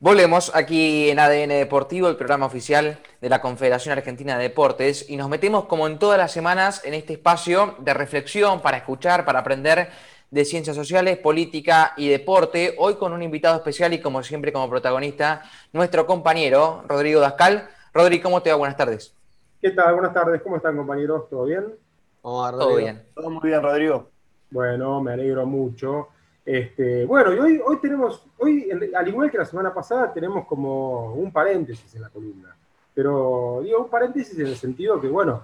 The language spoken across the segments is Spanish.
Volvemos aquí en ADN Deportivo, el programa oficial de la Confederación Argentina de Deportes, y nos metemos como en todas las semanas en este espacio de reflexión para escuchar, para aprender de ciencias sociales, política y deporte. Hoy con un invitado especial y como siempre como protagonista, nuestro compañero Rodrigo Dascal. Rodrigo, ¿cómo te va? Buenas tardes. ¿Qué tal? Buenas tardes. ¿Cómo están compañeros? ¿Todo bien? Todo bien. Todo muy bien, Rodrigo. Bueno, me alegro mucho. Este, bueno, y hoy, hoy tenemos, hoy, al igual que la semana pasada, tenemos como un paréntesis en la columna. Pero digo un paréntesis en el sentido que, bueno,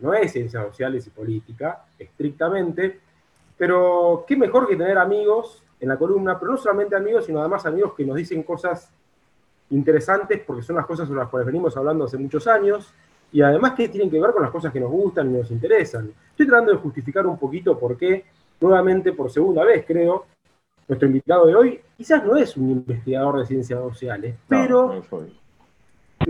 no es ciencias sociales y política, estrictamente, pero qué mejor que tener amigos en la columna, pero no solamente amigos, sino además amigos que nos dicen cosas interesantes, porque son las cosas sobre las cuales venimos hablando hace muchos años, y además que tienen que ver con las cosas que nos gustan y nos interesan. Estoy tratando de justificar un poquito por qué, nuevamente por segunda vez creo, nuestro invitado de hoy quizás no es un investigador de ciencias sociales, pero...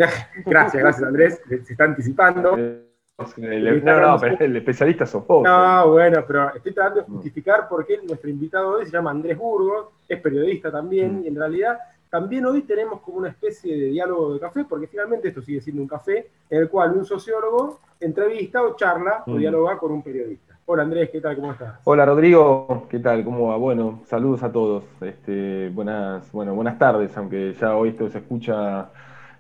gracias, gracias Andrés, se está anticipando. El, no, no, pero el especialista sos vos. No, bueno, pero estoy tratando de justificar por qué nuestro invitado hoy se llama Andrés Burgos, es periodista también, mm. y en realidad también hoy tenemos como una especie de diálogo de café, porque finalmente esto sigue siendo un café, en el cual un sociólogo entrevista o charla o mm. dialoga con un periodista. Hola Andrés, ¿qué tal? ¿Cómo estás? Hola Rodrigo, ¿qué tal? ¿Cómo va? Bueno, saludos a todos. Este, buenas, bueno, buenas tardes, aunque ya hoy esto se escucha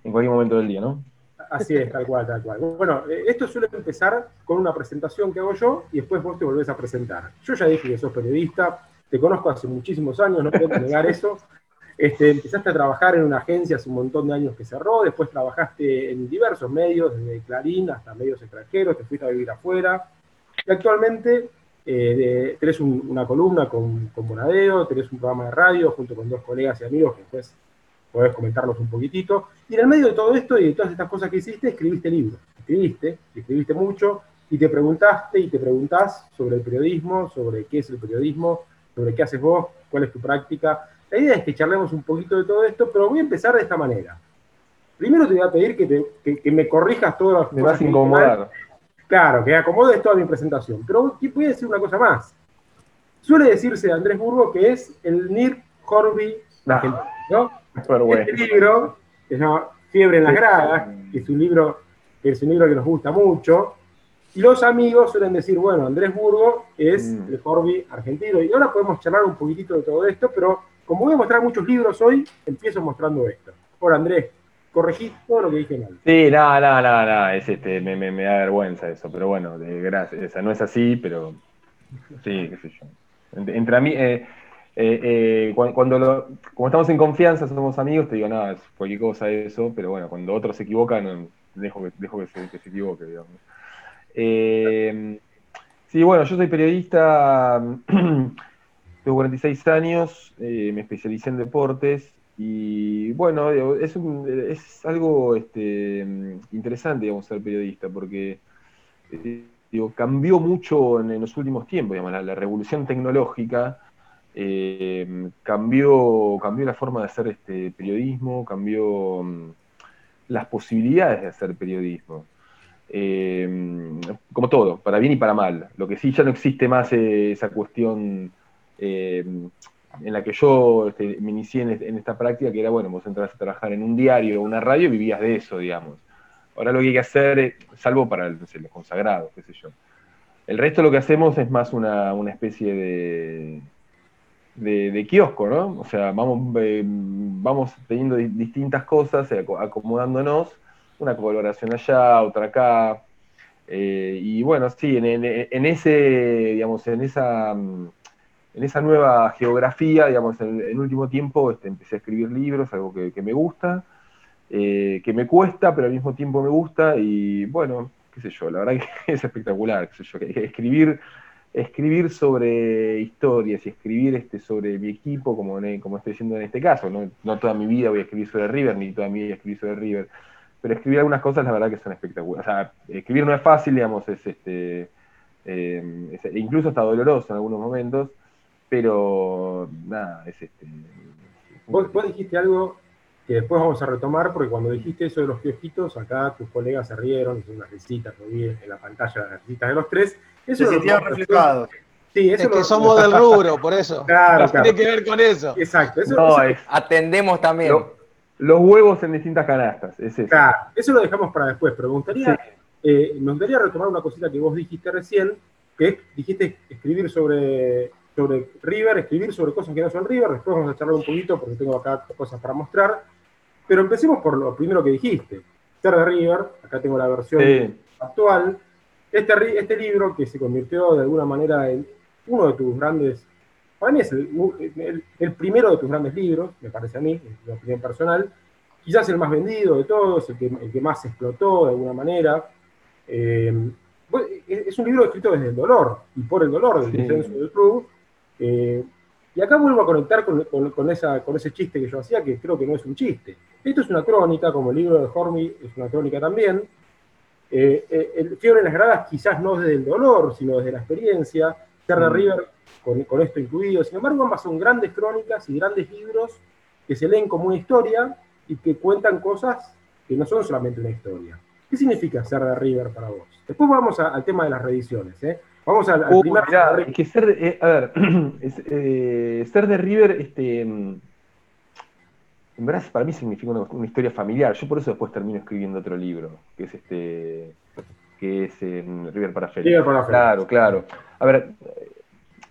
en cualquier momento del día, ¿no? Así es, tal cual, tal cual. Bueno, eh, esto suele empezar con una presentación que hago yo y después vos te volvés a presentar. Yo ya dije que sos periodista, te conozco hace muchísimos años, no puedo negar eso. Este, empezaste a trabajar en una agencia hace un montón de años que cerró, después trabajaste en diversos medios, desde Clarín hasta medios extranjeros, te fuiste a vivir afuera. Y actualmente eh, tenés una columna con, con Bonadeo, tenés un programa de radio junto con dos colegas y amigos que después podés comentarnos un poquitito. Y en el medio de todo esto y de todas estas cosas que hiciste, escribiste libros. Escribiste, escribiste mucho y te preguntaste y te preguntás sobre el periodismo, sobre qué es el periodismo, sobre qué haces vos, cuál es tu práctica. La idea es que charlemos un poquito de todo esto, pero voy a empezar de esta manera. Primero te voy a pedir que, que, me corrijas todas las Me vas a incomodar. Claro, que acomodes toda mi presentación. Pero voy a decir una cosa más. Suele decirse de Andrés Burgo que es el Nir Horby ¿no? Este libro, que se llama Fiebre en las Gradas, que es un libro que es un libro que nos gusta mucho, y los amigos suelen decir, bueno, Andrés Burgo es mm. el Horby argentino, y ahora podemos charlar un poquitito de todo esto, pero como voy a mostrar muchos libros hoy, empiezo mostrando esto. Ahora, Andrés, corregí todo lo que dije mal. Sí, no, no, no, no, es este, me, me, da vergüenza eso, pero bueno, gracias, o no es así, pero sí, qué sé yo. Entre, a mí, eh, eh, eh, cuando, lo, como estamos en confianza, somos amigos, te digo, nada, es cualquier cosa eso, pero bueno, cuando otros se equivocan, dejo que, dejo que, se, equivoque, digamos. Eh, sí, bueno, yo soy periodista, tengo 46 años, me especialicé en deportes y bueno, es, es algo este, interesante, digamos, ser periodista, porque digo, cambió mucho en, los últimos tiempos, digamos, la revolución tecnológica eh, cambió, cambió la forma de hacer este periodismo, cambió mm, las posibilidades de hacer periodismo. Eh, como todo, para bien y para mal. Lo que sí ya no existe más esa cuestión eh, en la que yo este, me inicié en, esta práctica, que era, bueno, vos entras a trabajar en un diario o una radio y vivías de eso, digamos. Ahora lo que hay que hacer, salvo para los consagrados, qué sé yo. El resto lo que hacemos es más una especie de, de, kiosco, ¿no? O sea, vamos, eh, vamos teniendo distintas cosas, eh, acomodándonos, una colaboración allá, otra acá. Eh, y bueno, sí, en, ese, digamos, en esa, en esa nueva geografía, digamos, en último tiempo este, empecé a escribir libros, algo que, me gusta, que me cuesta, pero al mismo tiempo me gusta, y bueno, qué sé yo, la verdad que es espectacular, qué sé yo, escribir escribir sobre historias y escribir este, sobre mi equipo, como, como estoy diciendo en este caso, ¿no? toda mi vida voy a escribir sobre River, ni toda mi vida voy a escribir sobre River, pero escribir algunas cosas la verdad que son espectaculares. O sea, escribir no es fácil, digamos, es este, eh, incluso está doloroso en algunos momentos, pero nada, es este... Vos, dijiste algo que después vamos a retomar, porque cuando dijiste eso de los kiosquitos, acá tus colegas se rieron, hicieron unas risitas, en la pantalla las risitas de los tres, eso se sintieron reflejados. Sí, eso es que somos del rubro, por eso. Claro, claro. Tiene que ver con eso. Exacto. Eso, Atendemos también. los huevos en distintas canastas. Es eso. Claro, eso lo dejamos para después, pero me gustaría, eh, me gustaría retomar una cosita que vos dijiste recién, que dijiste escribir sobre, sobre River, escribir sobre cosas que no son River, después vamos a charlar un poquito porque tengo acá cosas para mostrar, pero empecemos por lo primero que dijiste, ser de River, acá tengo la versión actual, este, este libro que se convirtió de alguna manera en uno de tus grandes, para mí es el, primero de tus grandes libros, me parece a mí, en mi opinión personal, quizás el más vendido de todos, el que, el que más explotó de alguna manera. Eh, es un libro escrito desde el dolor y por el dolor del descenso del club. Eh, y acá vuelvo a conectar con, esa, con ese chiste que yo hacía, que creo que no es un chiste. Esto es una crónica, como el libro de Hormy es una crónica también. Eh, el Fiebre en las gradas quizás no desde el dolor, sino desde la experiencia. Terra mm. River con, esto incluido. Sin embargo, ambas son grandes crónicas y grandes libros que se leen como una historia y que cuentan cosas que no son solamente una historia. ¿Qué significa ser de River para vos? Después vamos al tema de las reediciones. ¿eh? Vamos al, uh, primer. que ser, eh, a ver, eh, ser de River, este, en verdad para mí significa una, historia familiar. Yo por eso después termino escribiendo otro libro, que es este, que es River para Félix. River para Félix. Claro, claro. A ver,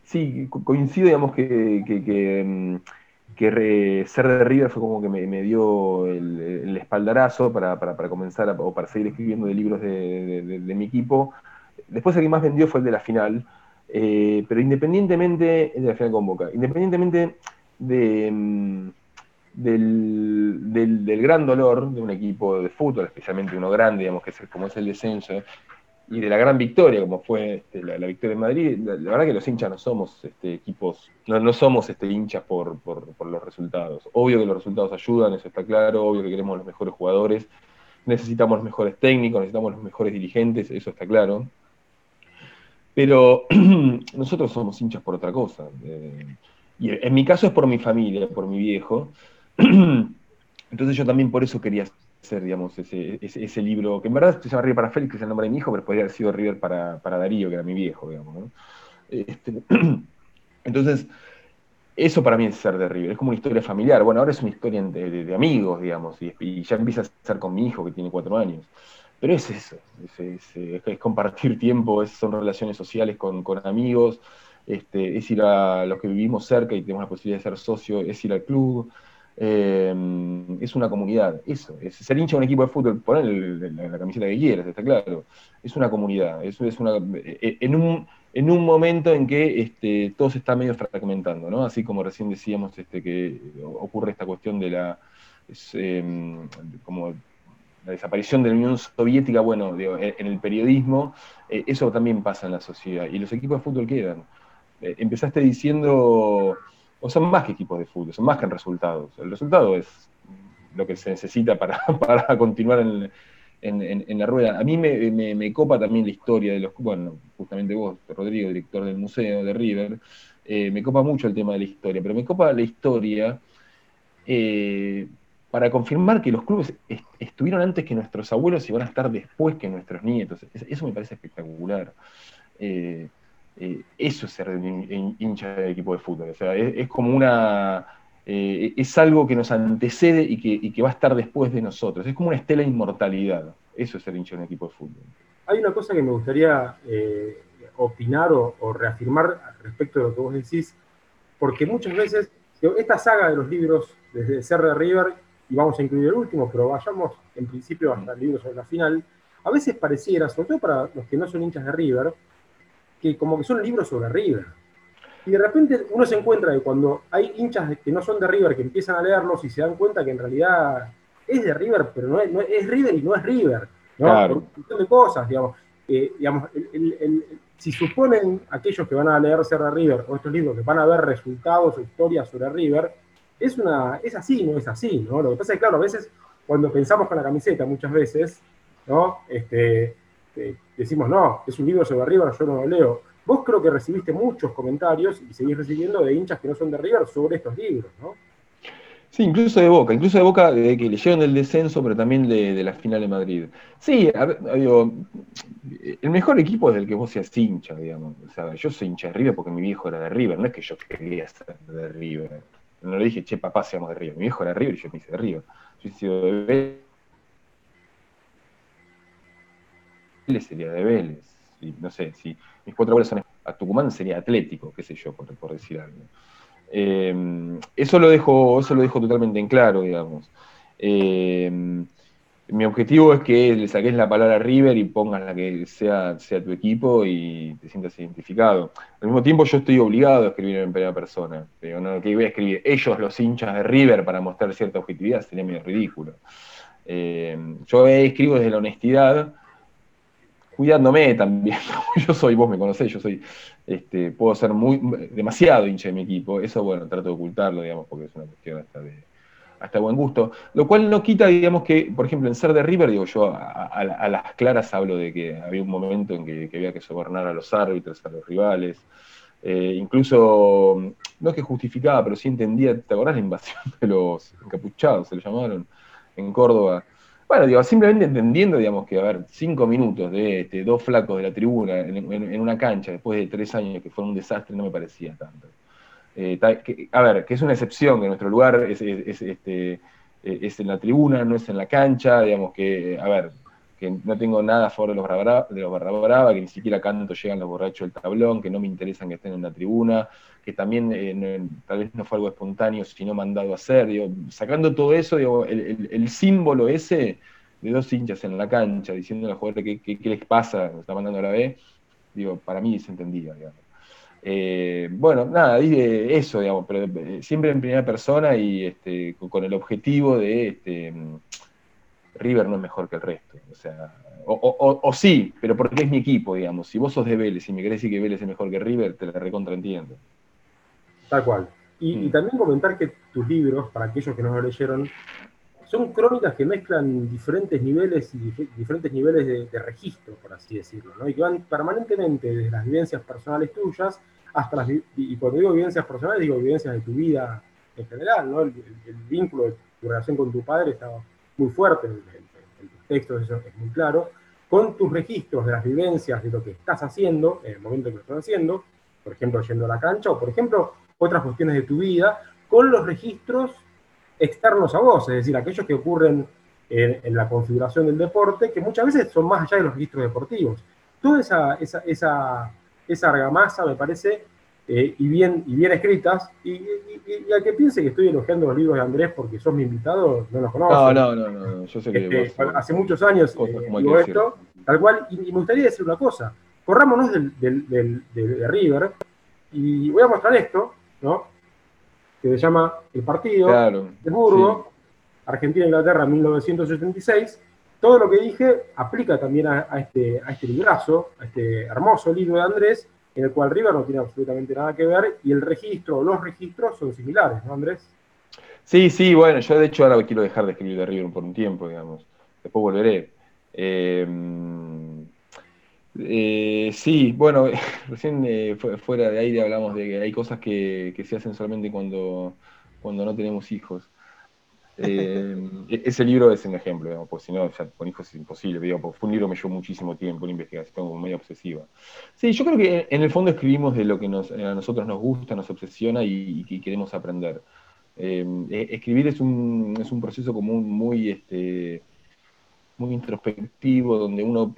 sí, coincido, digamos, que, que, mm, ser de River fue como que me, dio el, espaldarazo para, comenzar o para seguir escribiendo de libros de, mi equipo. Después el que más vendió fue el de la final, eh, pero independientemente, el de la final con Boca, independientemente de, mm, del, gran dolor de un equipo de fútbol, especialmente uno grande, digamos, que es, como es el descenso, y de la gran victoria, como fue este, la, victoria en Madrid, la, verdad que los hinchas no somos este, equipos, no, somos este, hinchas por, los resultados. Obvio que los resultados ayudan, eso está claro, obvio que queremos los mejores jugadores, necesitamos los mejores técnicos, necesitamos los mejores dirigentes, eso está claro. Pero nosotros somos hinchas por otra cosa. Eh, y en mi caso es por mi familia, por mi viejo. Entonces yo también por eso quería ser, digamos, ese, ese, libro, que en verdad se llama River para Félix, que es el nombre de mi hijo, pero podría haber sido River para, Darío, que era mi viejo, digamos. Este, entonces, eso para mí es ser de River, es como una historia familiar. Bueno, ahora es una historia de, amigos, digamos, y, ya empieza a ser con mi hijo, que tiene cuatro años. Pero es eso, es, compartir tiempo, son relaciones sociales con, amigos, este, es ir a los que vivimos cerca y tenemos la posibilidad de ser socio, es ir al club, eh, es una comunidad, eso, es ser hincha de un equipo de fútbol, poner la, camiseta que quieras, está claro, es una comunidad, es una, eh, en, un, en un momento en que este, todo se está medio fragmentando, ¿no? Así como recién decíamos este, que ocurre esta cuestión de la, em, como la desaparición de la Unión Soviética, bueno, en el periodismo, eh, eso también pasa en la sociedad, y los equipos de fútbol quedan. empezaste diciendo o son más que equipos de fútbol, son más que en resultados. El resultado es lo que se necesita para, para continuar en, en, la rueda. A mí me, copa también la historia de los, bueno, justamente vos, Rodrigo, director del museo de River, eh, me copa mucho el tema de la historia, pero me copa la historia eh, para confirmar que los clubes estuvieron antes que nuestros abuelos y van a estar después que nuestros nietos. Eso me parece espectacular. Eh, eh, eso es ser hincha de equipo de fútbol. O sea, es, como una. Eh, es algo que nos antecede y que, va a estar después de nosotros. Es como una estela de inmortalidad. Eso es ser hincha de un equipo de fútbol. Hay una cosa que me gustaría opinar o, reafirmar respecto de lo que vos decís, porque muchas veces esta saga de los libros, desde Ser de River, y vamos a incluir el último, pero vayamos en principio hasta el libro sobre la final, a veces pareciera, sobre todo para los que no son hinchas de River, que como que son libros sobre River. Y de repente uno se encuentra que cuando hay hinchas que no son de River que empiezan a leerlos y se dan cuenta que en realidad es de River, pero no es, es River y no es River. ¿no? Por un montón de cosas, digamos. Eh, digamos si suponen aquellos que van a leer Ser de River o estos libros que van a ver resultados o historias sobre River, es, una, es así, no es así. ¿no? Lo que pasa es que, claro, a veces cuando pensamos con la camiseta, muchas veces, ¿no? Este, decimos, no, es un libro sobre River, yo no lo leo. Vos creo que recibiste muchos comentarios y seguís recibiendo de hinchas que no son de River sobre estos libros, ¿no? Sí, incluso de Boca, incluso de Boca, de que leyeron el descenso, pero también de, la final de Madrid. Sí, digo, el mejor equipo es el que vos seas hincha, digamos. O sea, yo soy hincha de River porque mi viejo era de River, no es que yo quería ser de River. No le dije, che, papá, seamos de River. Mi viejo era River y yo me hice de River. sido de Vélez, sería de Vélez. no sé, si mis cuatro goles son a Tucumán, sería Atlético, qué sé yo, por, decir algo. Eh, eso, lo dejo, eso lo dejo totalmente en claro, digamos. Eh, mi objetivo es que le saques la palabra River y pongas la que sea, sea tu equipo y te sientas identificado. Al mismo tiempo yo estoy obligado a escribir en primera persona. Pero no que voy a escribir ellos los hinchas de River para mostrar cierta objetividad, sería medio ridículo. Eh, yo escribo desde la honestidad, cuidándome también. yo soy, vos me conocés, yo soy, este, puedo ser muy demasiado hincha de mi equipo. Eso, bueno, trato de ocultarlo, digamos, porque es una cuestión hasta de hasta buen gusto. Lo cual no quita, digamos, que, por ejemplo, en ser de River, digo yo, a, las claras hablo de que había un momento en que, había que sobornar a los árbitros, a los rivales. Eh, incluso, no es que justificaba, pero sí entendía, ¿te acordás la invasión de los encapuchados, se lo llamaron, en Córdoba? Bueno, digo, simplemente entendiendo, digamos, que, a ver, cinco minutos de este, dos flacos de la tribuna en, una cancha después de tres años que fue un desastre, no me parecía tanto. Eh, a ver, que es una excepción, que nuestro lugar es, este, eh, es, en la tribuna, no es en la cancha, digamos que, a ver, que no tengo nada a favor de los, barra, de los barra brava, que ni siquiera canto llegan los borrachos del tablón, que no me interesan que estén en la tribuna, que también eh, tal vez no fue algo espontáneo, sino mandado a hacer, digo, sacando todo eso, digo, el, símbolo ese de dos hinchas en la cancha, diciendo a los jugadores qué, les pasa, nos está mandando a la B, digo, para mí se entendía, digamos. Eh, bueno, nada, dije eso, digamos, pero eh, siempre en primera persona y este, con, el objetivo de este, River no es mejor que el resto. O sea, o, sí, pero porque es mi equipo, digamos. Si vos sos de Vélez y me querés decir que Vélez es mejor que River, te la recontraentiendo. Tal cual. Y, y, mm. también comentar que tus libros, para aquellos que no lo leyeron, son crónicas que mezclan diferentes niveles y diferentes niveles de, registro, por así decirlo, ¿no? y que van permanentemente desde las vivencias personales tuyas hasta las, y cuando digo vivencias personales, digo vivencias de tu vida en general, ¿no? El, vínculo de tu relación con tu padre estaba muy fuerte en, tus textos, eso es muy claro, con tus registros de las vivencias de lo que estás haciendo, en el momento que lo estás haciendo, por ejemplo, yendo a la cancha, o por ejemplo, otras cuestiones de tu vida, con los registros externos a vos, es decir, aquellos que ocurren en, la configuración del deporte, que muchas veces son más allá de los registros deportivos. Toda esa, esa, esa, esa argamasa, me parece, eh, y, bien, y bien escritas, y, y, al que piense que estoy elogiando los libros de Andrés porque sos mi invitado, no los conozco. No, no, no, no, yo sé que este, Hace muchos años eh, digo esto, tal cual, y, me gustaría decir una cosa, corrámonos del, del, del, de River, y voy a mostrar esto, ¿no? Que se llama El Partido de Burgo, Argentina-Inglaterra 1976. Todo lo que dije aplica también a, este, a este librazo, a este hermoso libro de Andrés, en el cual River no tiene absolutamente nada que ver y el registro o los registros son similares, ¿no, Andrés? Sí, sí, bueno, yo de hecho ahora quiero dejar de escribir de River por un tiempo, digamos. Después volveré. Eh, eh, sí, bueno, recién eh, fuera de aire hablamos de que hay cosas que, se hacen solamente cuando, cuando no tenemos hijos. Eh, e-, ese libro es un ejemplo, digamos, porque si no, ya con hijos es imposible, digamos, fue un libro que me llevó muchísimo tiempo, una investigación como medio obsesiva. Sí, yo creo que en el fondo escribimos de lo que nos, a nosotros nos gusta, nos obsesiona y, y queremos aprender. E-, escribir es un, es un proceso común muy... Este, muy introspectivo, donde uno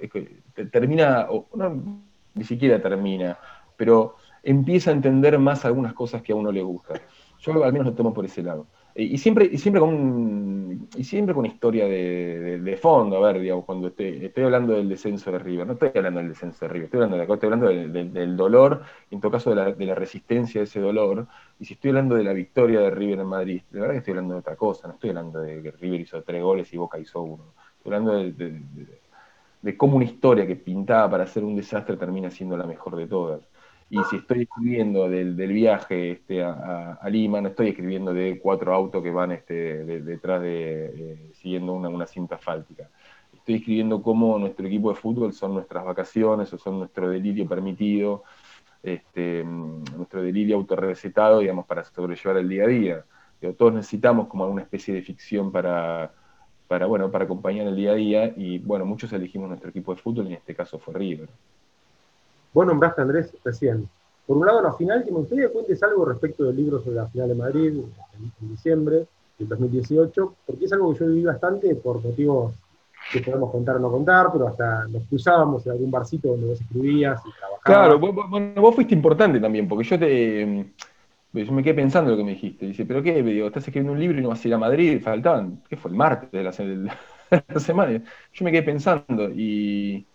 termina, o no, ni siquiera termina, pero empieza a entender más algunas cosas que a uno le gusta. Yo al menos lo tomo por ese lado. Y siempre, y siempre con y siempre con historia de, fondo, a ver, digamos, cuando estoy, estoy, hablando del descenso de River, no estoy hablando del descenso de River, estoy hablando, de, estoy hablando del, dolor, en todo caso de la, de la, resistencia a ese dolor, y si estoy hablando de la victoria de River en Madrid, de verdad que estoy hablando de otra cosa, no estoy hablando de que River hizo tres goles y Boca hizo uno hablando de, cómo una historia que pintaba para ser un desastre termina siendo la mejor de todas. Y si estoy escribiendo del, viaje este, a, Lima, no estoy escribiendo de cuatro autos que van este, detrás de, eh, siguiendo una, cinta asfáltica. Estoy escribiendo cómo nuestro equipo de fútbol son nuestras vacaciones o son nuestro delirio permitido, este, nuestro delirio autorrecetado, digamos, para sobrellevar el día a día. todos necesitamos como una especie de ficción para, para, bueno, para acompañar el día a día y bueno, muchos elegimos nuestro equipo de fútbol en este caso fue River. Vos nombraste Andrés recién. Por un lado, la final, que me gustaría que cuentes algo respecto del libro sobre la final de Madrid en, diciembre. del 2018, porque es algo que yo viví bastante por motivos que podemos contar o no contar, pero hasta nos cruzábamos en algún barcito donde vos escribías y trabajabas. Claro, vos, vos fuiste importante también, porque yo te yo me quedé pensando lo que me dijiste. Dice, ¿pero qué? Me digo, estás escribiendo un libro y no vas a ir a Madrid. Faltaban, ¿qué fue? El martes de la, semana. Yo me quedé pensando y,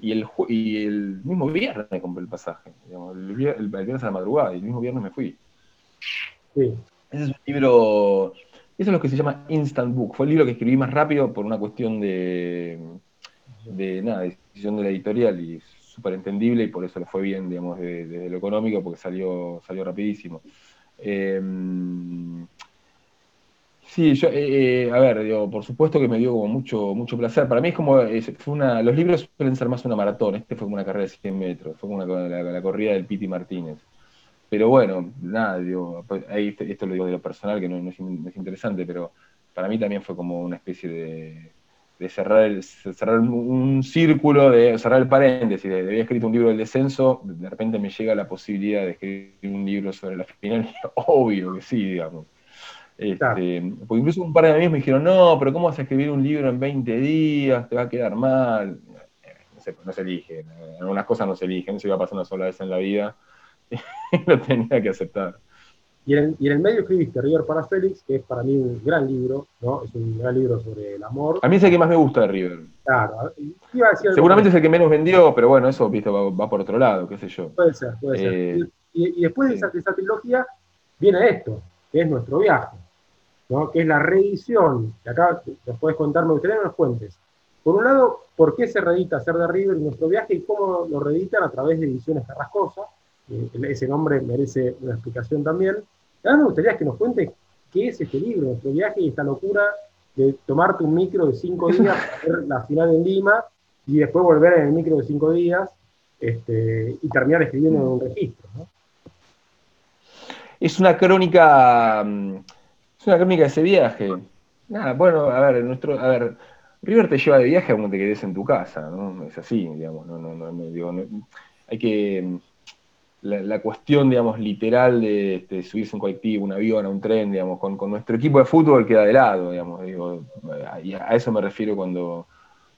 y, el, y el mismo viernes compré el pasaje. el, viernes a la madrugada y el mismo viernes me fui. Sí. Ese es un libro, eso es lo que se llama Instant Book. Fue el libro que escribí más rápido por una cuestión de, de nada, decisión de la editorial y súper y por eso le fue bien, digamos, desde, lo económico, porque salió, salió rapidísimo. Em, sí, yo, eh, eh, a ver, por supuesto que me dio mucho, mucho placer. Para mí es como, una, los libros suelen ser más una maratón, este fue como una carrera de 100 metros, fue como la, corrida del Piti Martínez. Pero bueno, nada, digo, pues, esto lo digo de lo personal, que no es interesante, pero para mí también fue como una especie de de cerrar, el, cerrar un círculo, de cerrar el paréntesis, de, había escrito un libro del descenso, de repente me llega la posibilidad de escribir un libro sobre la final, obvio que sí, digamos. Este, porque incluso un par de amigos me dijeron, no, pero ¿cómo vas a escribir un libro en 20 días? Te va a quedar mal. No se, no se elige, algunas cosas no se eligen, se iba a pasar una sola vez en la vida, y lo tenía que aceptar. Y en, el medio escribiste River para Félix, que es para mí un gran libro, ¿no? Es un gran libro sobre el amor. A mí es el que más me gusta de River. Claro. Seguramente es el que menos vendió, pero bueno, eso ¿viste? Va, por otro lado, qué sé yo. Puede ser, puede ser. Eh, y, después de esa, trilogía viene esto, que es nuestro viaje, ¿no? Que es la reedición, que acá nos puedes contar, me gustaría que nos cuentes. Por un lado, ¿por qué se reedita Hacer de River y nuestro viaje y cómo lo reeditan a través de ediciones Carrascosa? Ese nombre merece una explicación también. Ahora me gustaría que nos cuentes qué es este libro, nuestro viaje y esta locura de tomarte un micro de cinco días para ver la final en Lima y después volver en el micro de cinco días este, y terminar escribiendo en un registro. Es una crónica, mm, es una crónica de ese viaje. Nada, bueno, a ver, nuestro, a ver, River te lleva de viaje a donde te quedes en tu casa, ¿no? Es así, digamos, no, no, no, digo, hay que mm, la, cuestión, digamos, literal de, este, subirse un colectivo, un avión, a un tren, digamos, con, nuestro equipo de fútbol queda de lado, digamos, digo, y a eso me refiero cuando,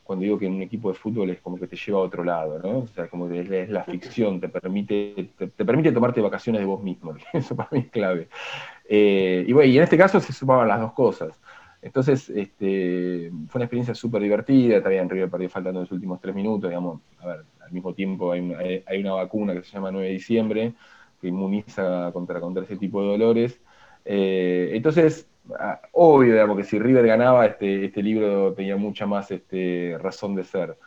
cuando digo que un equipo de fútbol es como que te lleva a otro lado, ¿no? O sea, como que es, la ficción, te permite, te, permite tomarte vacaciones de vos mismo, eso para mí es clave. Eh, y bueno, y en este caso se sumaban las dos cosas. Entonces, este, fue una experiencia súper divertida, también River perdió faltando los últimos tres minutos, digamos, a ver, al mismo tiempo hay una, vacuna que se llama 9 de diciembre, que inmuniza contra, contra ese tipo de dolores. Eh, entonces, ah, obvio, digamos, que si River ganaba, este, este libro tenía mucha más este, razón de ser.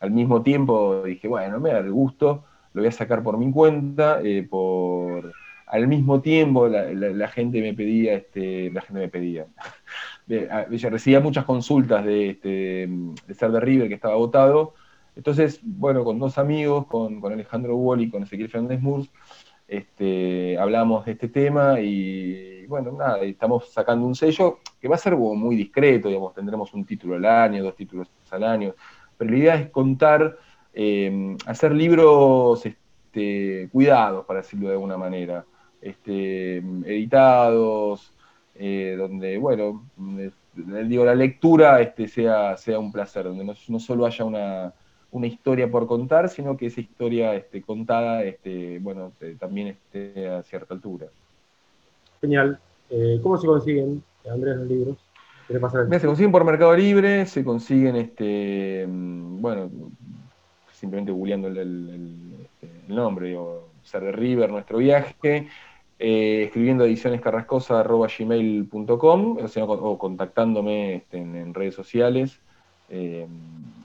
Al mismo tiempo dije, bueno, me da el gusto, lo voy a sacar por mi cuenta, eh, por... Al mismo tiempo la, gente me pedía, este, la gente me pedía, ella recibía muchas consultas de, este, ser de River que estaba votado. Entonces, bueno, con dos amigos, con, Alejandro Wall y con Ezequiel Fernández Murs, este, hablamos de este tema y, bueno, nada, estamos sacando un sello que va a ser muy discreto, digamos, tendremos un título al año, dos títulos al año, pero la idea es contar, eh, hacer libros este, cuidados, para decirlo de alguna manera, este, editados, eh, donde, bueno, digo, la lectura este, sea, sea un placer, donde no, solo haya una, historia por contar, sino que esa historia este, contada, este, bueno, también esté a cierta altura. Genial. Eh, ¿Cómo se consiguen, Andrés, los libros? se consiguen por Mercado Libre, se consiguen, este, mm, bueno, simplemente googleando el, el nombre, digo, Ser de River, nuestro viaje. Eh, escribiendo edicionescarrascosa.gmail.com o, sea, o contactándome este, en, redes sociales. Eh,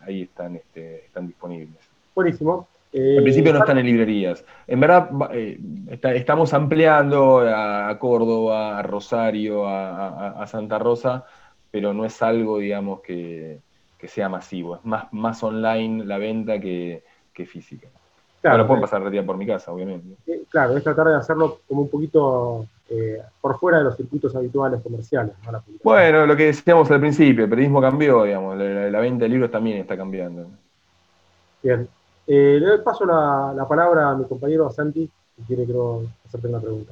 ahí están, este, están disponibles. Buenísimo. Al principio no están en librerías. En verdad, eh, estamos ampliando a, Córdoba, a Rosario, a, Santa Rosa, pero no es algo, digamos, que, sea masivo. Es más, más online la venta que física. Claro, no pueden pasar el día por mi casa, obviamente. Eh, claro, es tratar de hacerlo como un poquito eh, por fuera de los circuitos habituales comerciales. bueno, lo que decíamos al principio, el periodismo cambió, digamos, la, venta de libros también está cambiando. Bien. Eh, le doy paso la, palabra a mi compañero Santi, que quiere creo, hacerte una pregunta.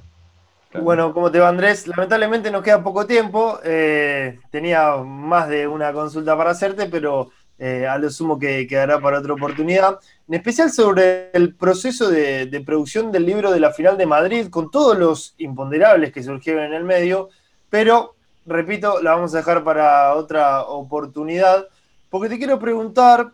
Bueno, ¿cómo te va Andrés? Lamentablemente nos queda poco tiempo. Eh, tenía más de una consulta para hacerte, pero eh, a lo sumo que quedará para otra oportunidad. En especial sobre el proceso de, producción del libro de la final de Madrid, con todos los imponderables que surgieron en el medio, pero, repito, la vamos a dejar para otra oportunidad, porque te quiero preguntar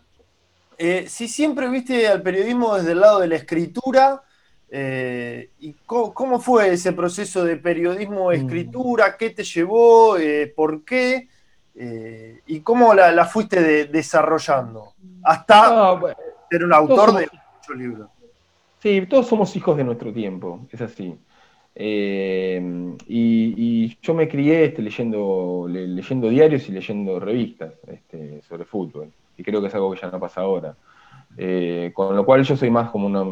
eh, si siempre viste al periodismo desde el lado de la escritura eh, ¿Y cómo, fue ese proceso de periodismo-escritura? Mm. ¿Qué te llevó? Eh, ¿Por qué? Eh, ¿Y cómo la, fuiste desarrollando? Hasta ah, ser un autor de muchos libros. Sí, todos somos hijos de nuestro tiempo, es así. y, yo me crié este, leyendo, leyendo diarios y leyendo revistas este, sobre fútbol. Y creo que es algo que ya no pasa ahora. con lo cual yo soy más como una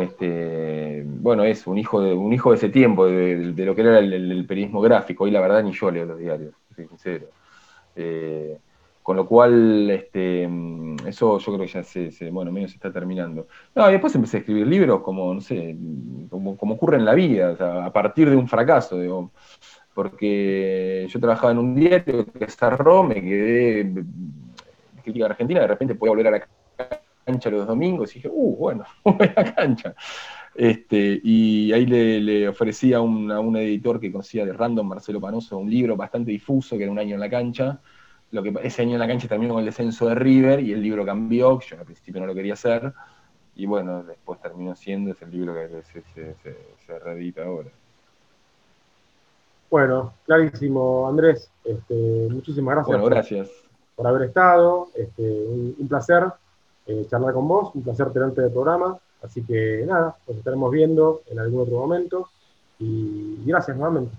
este, bueno, es un hijo de, un hijo de ese tiempo, de, lo que era el, periodismo gráfico. Hoy la verdad ni yo leo los diarios, sincero. Eh, con lo cual, este, eso yo creo que ya se, bueno, medio se está terminando. No, y después empecé a escribir libros como, no sé, como, ocurre en la vida, a partir de un fracaso, digo, porque yo trabajaba en un diario que cerró, me quedé crítica argentina, de repente podía volver a la cancha los domingos y dije, uh, bueno, voy a la cancha. Este, y ahí le, ofrecí a un, editor que conocía de Random, Marcelo Panoso, un libro bastante difuso, que era un año en la cancha. Lo que, ese año en la cancha terminó con el descenso de River y el libro cambió, yo al principio no lo quería hacer. Y bueno, después terminó siendo, ese libro que se, se, reedita ahora. Bueno, clarísimo, Andrés. Este, muchísimas gracias. Bueno, gracias. Por, haber estado. Este, un placer. Eh, charlar con vos, un placer tenerte de programa, así que nada, nos estaremos viendo en algún otro momento y gracias nuevamente.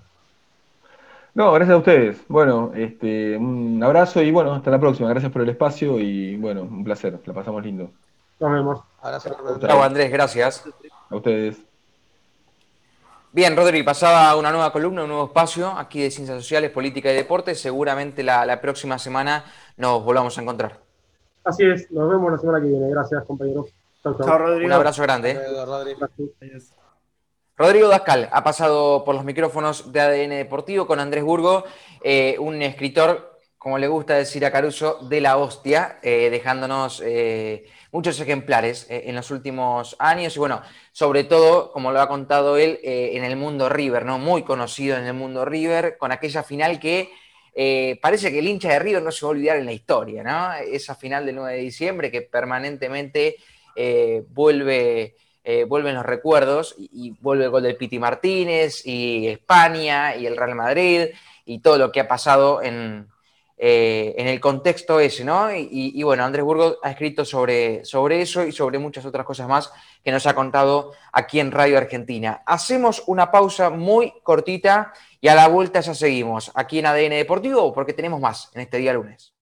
No, gracias a ustedes. Bueno, este, un abrazo y bueno, hasta la próxima. Gracias por el espacio y bueno, un placer. La pasamos lindo. Nos vemos. Chao, Andrés, gracias. A ustedes. Bien, Rodri, pasaba una nueva columna, un nuevo espacio aquí de Ciencias Sociales, Política y Deporte. Seguramente la próxima semana nos volvamos a encontrar. Así es, nos vemos la semana que viene. Gracias, compañeros. Chao, Rodrigo. Un abrazo grande. Rodrigo Dascal ha pasado por los micrófonos de ADN Deportivo con Andrés Burgo, eh, un escritor, como le gusta decir a Caruso, de la hostia, eh, dejándonos eh, muchos ejemplares en los últimos años y bueno, sobre todo, como lo ha contado él, en el mundo River, ¿no? Muy conocido en el mundo River, con aquella final que eh, parece que el hincha de River no se va a olvidar en la historia, ¿no? Esa final del 9 de diciembre que permanentemente eh, vuelve, eh, vuelven los recuerdos y, vuelve el gol del Piti Martínez y España y el Real Madrid y todo lo que ha pasado en, en el contexto ese, ¿no? Y, bueno, Andrés Burgos ha escrito sobre, sobre eso y sobre muchas otras cosas más que nos ha contado aquí en Radio Argentina. Hacemos una pausa muy cortita y a la vuelta ya seguimos aquí en ADN Deportivo porque tenemos más en este día lunes.